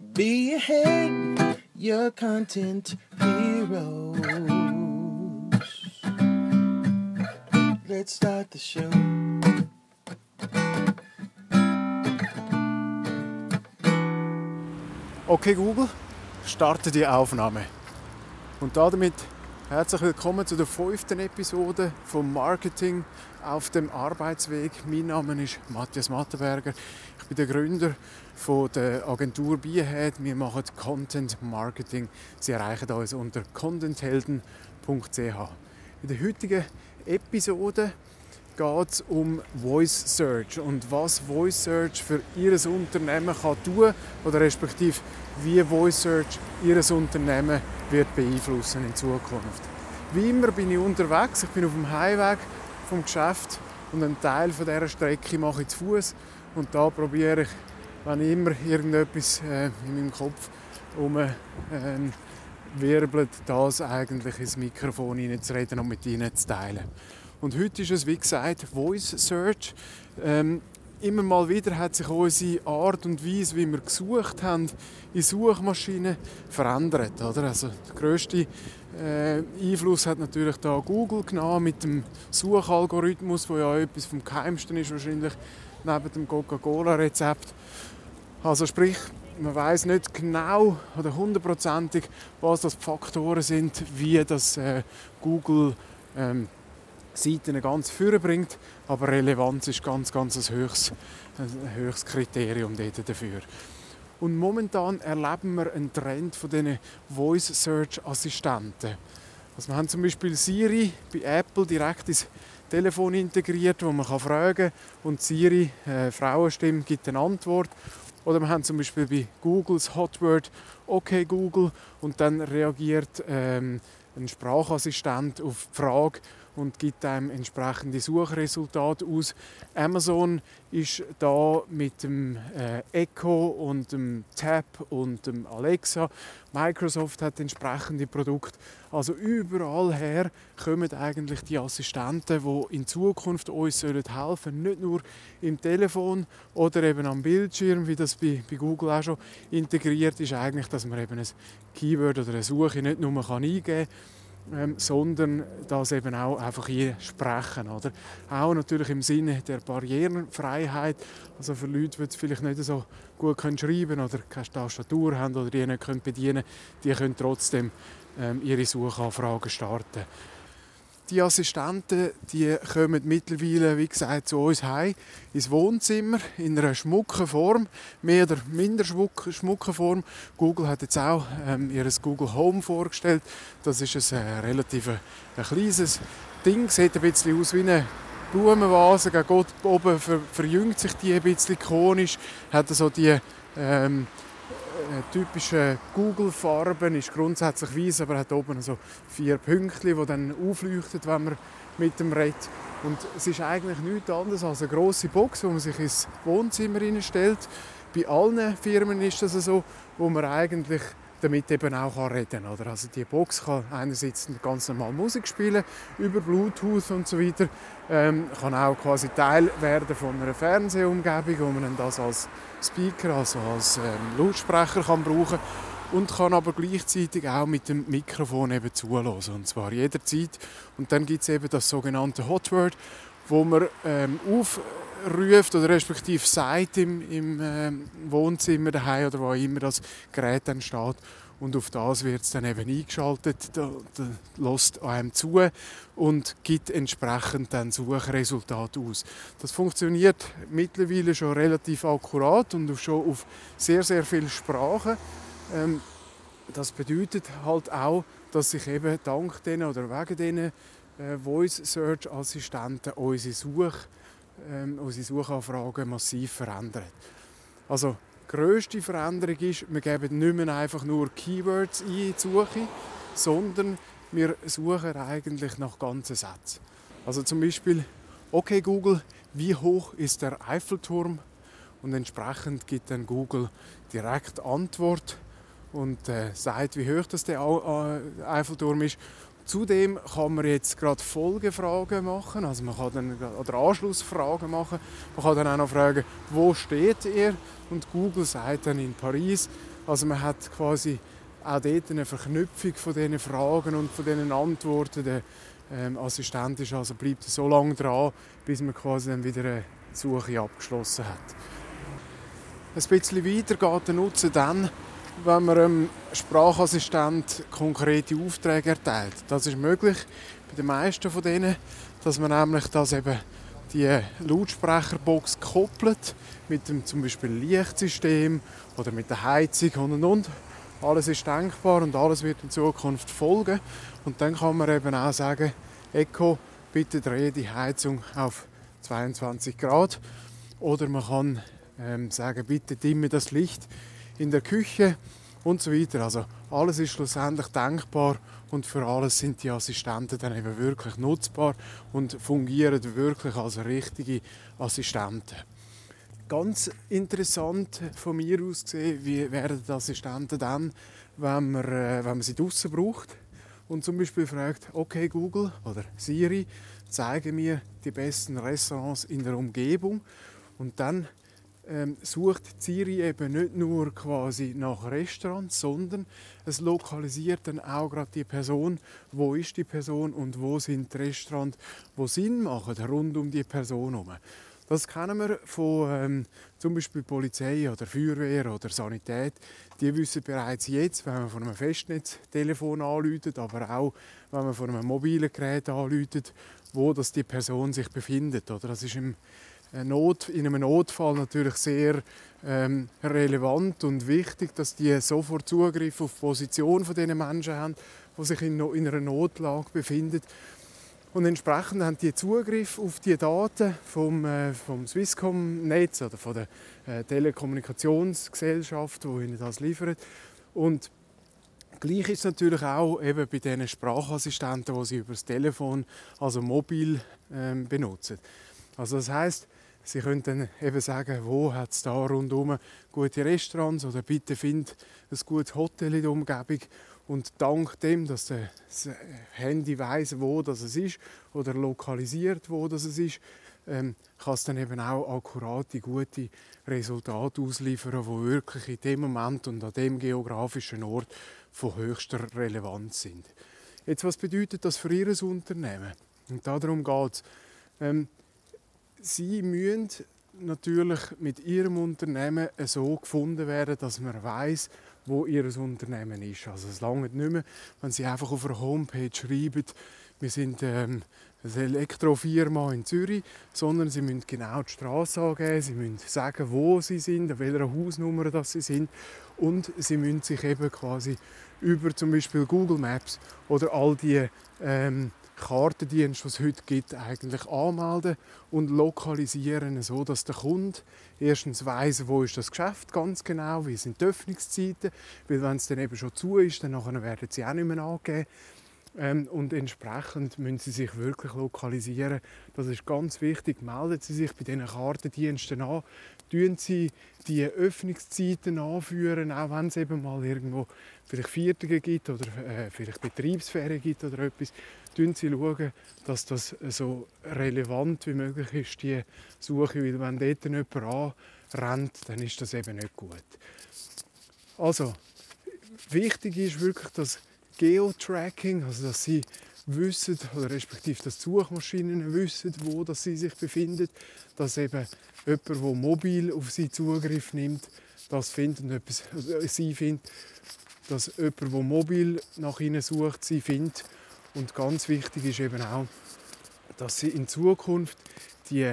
Be ahead, your content heroes. Let's start the show. Okay Google, starte die Aufnahme. Und damit herzlich willkommen zu der fünften Episode vom Marketing auf dem Arbeitsweg. Mein Name ist Matthias Mattenberger. Ich bin der Gründer von der Agentur Bierhead. Wir machen Content Marketing. Sie erreichen uns unter contenthelden.ch. In der heutigen Episode geht es um Voice Search und was Voice Search für Ihr Unternehmen kann tun oder respektive wie Voice Search Ihr Unternehmen wird beeinflussen in Zukunft. Wie immer bin ich unterwegs, ich bin auf dem Heimweg vom Geschäft und einen Teil von dieser Strecke mache ich zu Fuß und da probiere ich, wenn immer irgendetwas äh, in meinem Kopf um äh, wirbelt, das eigentlich ins Mikrofon hineinzureden und mit Ihnen zu teilen. Und heute ist es, wie gesagt, Voice Search. Ähm, immer mal wieder hat sich unsere Art und Weise, wie wir gesucht haben, in Suchmaschinen verändert. Oder? Also der grösste äh, Einfluss hat natürlich da Google genommen mit dem Suchalgorithmus, wo ja etwas vom Geheimsten ist wahrscheinlich neben dem Coca-Cola-Rezept. Also sprich, man weiß nicht genau oder hundertprozentig, was das die Faktoren sind, wie das äh, Google ähm, Seiten ganz führen bringt, aber Relevanz ist ganz, ganz ein höchstes, ein höchstes Kriterium dafür. Und momentan erleben wir einen Trend von diesen Voice Search Assistenten. Also wir haben zum Beispiel Siri bei Apple direkt ins Telefon integriert, wo man fragen kann und Siri, äh, Frauenstimme, gibt eine Antwort. Oder wir haben zum Beispiel bei Googles Hotword OK Google und dann reagiert ähm, ein Sprachassistent auf die Frage und gibt einem entsprechende Suchresultate aus. Amazon ist da mit dem äh, Echo und dem Tab und dem Alexa. Microsoft hat entsprechende Produkte. Also überall her kommen eigentlich die Assistenten, die in Zukunft uns helfen sollen. Nicht nur im Telefon oder eben am Bildschirm, wie das bei, bei Google auch schon integriert ist, eigentlich, dass man eben ein Keyword oder eine Suche nicht nur eingeben kann, ähm, sondern das eben auch einfach hier sprechen. Oder? Auch natürlich im Sinne der Barrierenfreiheit. Also für Leute, die vielleicht nicht so gut können schreiben oder keine Tastatur haben oder die nicht können bedienen können, die können trotzdem ähm, ihre Suchanfragen starten. Die Assistenten die kommen mittlerweile, wie gesagt, zu uns heim ins Wohnzimmer in einer schmucken Form, mehr oder minder schmucken Form. Google hat jetzt auch ähm, ihr Google Home vorgestellt. Das ist ein äh, relativ äh, ein kleines Ding, sieht ein bisschen aus wie eine Blumenvase. Gegen oben ver verjüngt sich die ein bisschen ikonisch, hat so die ähm, äh, typische Google-Farben ist grundsätzlich weiß, aber hat oben so vier Pünktchen, die dann aufleuchten, wenn man mit dem redet. Und es ist eigentlich nichts anderes als eine große Box, wo man sich ins Wohnzimmer stellt. Bei allen Firmen ist das so, wo man eigentlich damit eben auch reden kann. Also die Box kann einerseits ganz normal Musik spielen, über Bluetooth und so weiter, ähm, kann auch quasi Teil werden von einer Fernsehumgebung, wo man das als Speaker, also als ähm, Lautsprecher kann brauchen und kann aber gleichzeitig auch mit dem Mikrofon eben zulassen, und zwar jederzeit. Und dann gibt es eben das sogenannte Hotword, wo man ähm, auf ruft oder respektive sagt im, im äh, Wohnzimmer daheim oder wo immer das Gerät dann steht. Und auf das wird es dann eben eingeschaltet, lässt einem zu und gibt entsprechend dann Suchresultate aus. Das funktioniert mittlerweile schon relativ akkurat und schon auf sehr, sehr viele Sprachen. Ähm, das bedeutet halt auch, dass sich eben dank denen oder wegen diesen äh, Voice Search Assistenten unsere Such ähm, unsere Suchanfragen massiv verändert. Also die grösste Veränderung ist, wir geben nicht mehr einfach nur Keywords ein in die Suche, sondern wir suchen eigentlich nach ganzen Sätzen. Also zum Beispiel, okay Google, wie hoch ist der Eiffelturm? Und entsprechend gibt dann Google direkt Antwort und äh, sagt, wie hoch das der äh, Eiffelturm ist. Zudem kann man jetzt gerade Folgefragen machen, also man kann dann oder Anschlussfragen machen. Man kann dann auch noch fragen, wo steht ihr? Und Google sagt dann in Paris. Also man hat quasi auch dort eine Verknüpfung von diesen Fragen und von diesen Antworten. Der ähm, Assistent ist also bleibt so lange dran, bis man quasi dann wieder eine Suche abgeschlossen hat. Ein bisschen weiter geht der Nutzen dann, wenn man einem Sprachassistent konkrete Aufträge erteilt. Das ist möglich bei den meisten von denen, dass man nämlich das eben die Lautsprecherbox koppelt mit dem zum Beispiel Lichtsystem oder mit der Heizung und und und. Alles ist denkbar und alles wird in Zukunft folgen. Und dann kann man eben auch sagen, Echo, bitte drehe die Heizung auf 22 Grad. Oder man kann ähm, sagen, bitte dimme das Licht in der Küche und so weiter. Also alles ist schlussendlich denkbar und für alles sind die Assistenten dann eben wirklich nutzbar und fungieren wirklich als richtige Assistenten. Ganz interessant von mir aus gesehen, wie werden die Assistenten dann, wenn man, äh, wenn man sie draußen braucht und zum Beispiel fragt, okay Google oder Siri, zeige mir die besten Restaurants in der Umgebung und dann ähm, sucht Siri eben nicht nur quasi nach Restaurants, sondern es lokalisiert dann auch gerade die Person, wo ist die Person und wo sind die Restaurants, wo Sinn machen rund um die Person herum. Das kennen wir von ähm, zum Beispiel Polizei oder Feuerwehr oder Sanität. Die wissen bereits jetzt, wenn man von einem Festnetztelefon anläutet, aber auch wenn man von einem mobilen Gerät anläutet, wo das die Person sich befindet. Oder das ist im Not, in einem Notfall natürlich sehr ähm, relevant und wichtig, dass die sofort Zugriff auf die Position von den Menschen haben, die sich in, in einer Notlage befinden. Und entsprechend haben die Zugriff auf die Daten vom, äh, vom Swisscom-Netz oder von der äh, Telekommunikationsgesellschaft, die ihnen das liefert. Und gleich ist es natürlich auch eben bei diesen Sprachassistenten, die sie über das Telefon, also mobil, ähm, benutzen. Also das heißt, Sie können dann eben sagen, wo hat es da rundherum gute Restaurants oder bitte find ein gutes Hotel in der Umgebung. Und dank dem, dass das Handy weiß, wo das ist oder lokalisiert, wo das ist, ähm, kann es dann eben auch akkurate, gute Resultate ausliefern, die wirklich in dem Moment und an dem geografischen Ort von höchster Relevanz sind. Jetzt, was bedeutet das für Ihr Unternehmen? Und darum geht es. Ähm, Sie müssen natürlich mit Ihrem Unternehmen so gefunden werden, dass man weiß, wo Ihr Unternehmen ist. Also es lange nicht mehr, wenn Sie einfach auf einer Homepage schreiben, wir sind ähm, eine Elektrofirma in Zürich, sondern Sie müssen genau die Straße angeben, Sie müssen sagen, wo Sie sind, an welcher Hausnummer das Sie sind und Sie müssen sich eben quasi über zum Beispiel Google Maps oder all die ähm, Kartendienst, was es heute gibt, eigentlich anmelden und lokalisieren, so dass der Kunde erstens weiß, wo ist das Geschäft ganz genau, wie sind die Öffnungszeiten, weil wenn es dann eben schon zu ist, dann werden sie auch nicht mehr angeben. Ähm, und entsprechend müssen Sie sich wirklich lokalisieren. Das ist ganz wichtig. Melden Sie sich bei diesen Kartendiensten an. Tun Sie die Öffnungszeiten anführen, auch wenn es eben mal irgendwo vielleicht Viertige gibt oder äh, vielleicht Betriebsferien gibt oder etwas. Tun Sie schauen, dass das so relevant wie möglich ist, die Suche. Weil wenn dort jemand anrennt, dann ist das eben nicht gut. Also, wichtig ist wirklich, dass Geotracking, also dass sie wissen, oder respektive dass Suchmaschinen wissen, wo das sie sich befinden, dass eben jemand, der mobil auf sie Zugriff nimmt, das findet und etwas, äh, sie findet, dass jemand, der mobil nach ihnen sucht, sie findet. Und ganz wichtig ist eben auch, dass sie in Zukunft die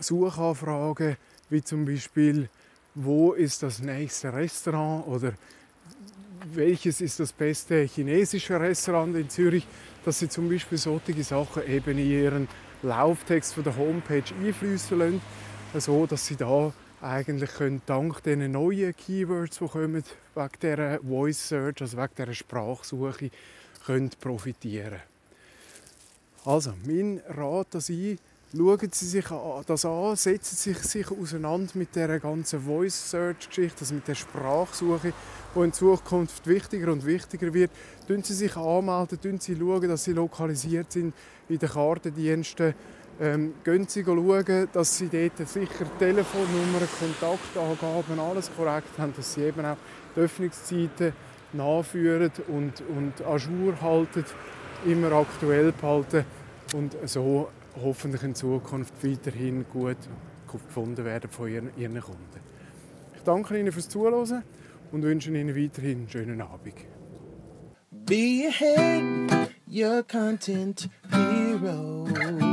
Suchanfragen, wie zum Beispiel, wo ist das nächste Restaurant oder welches ist das beste chinesische Restaurant in Zürich, dass sie zum Beispiel solche Sachen eben in ihren Lauftext von der Homepage einfließen lassen, so dass sie da eigentlich können, dank diesen neuen Keywords, die kommen, wegen dieser Voice Search, also wegen dieser Sprachsuche, können profitieren. Also, mein Rat an Sie, schauen Sie sich das an, setzen Sie sich auseinander mit der ganzen Voice Search Geschichte, also mit der Sprachsuche, die in Zukunft wichtiger und wichtiger wird. Tun Sie sich anmelden, tun Sie schauen, dass Sie lokalisiert sind in den Kartendiensten. Ähm, gehen Sie schauen, dass Sie dort sicher Telefonnummern, Kontaktangaben, alles korrekt haben, dass Sie eben auch die Öffnungszeiten nachführen und, und à jour halten, immer aktuell behalten und so hoffentlich in Zukunft weiterhin gut gefunden werden von Ihren, Ihren Kunden. Ich danke Ihnen fürs Zuhören und wünsche Ihnen weiterhin einen schönen Abend. Be ahead, your content hero.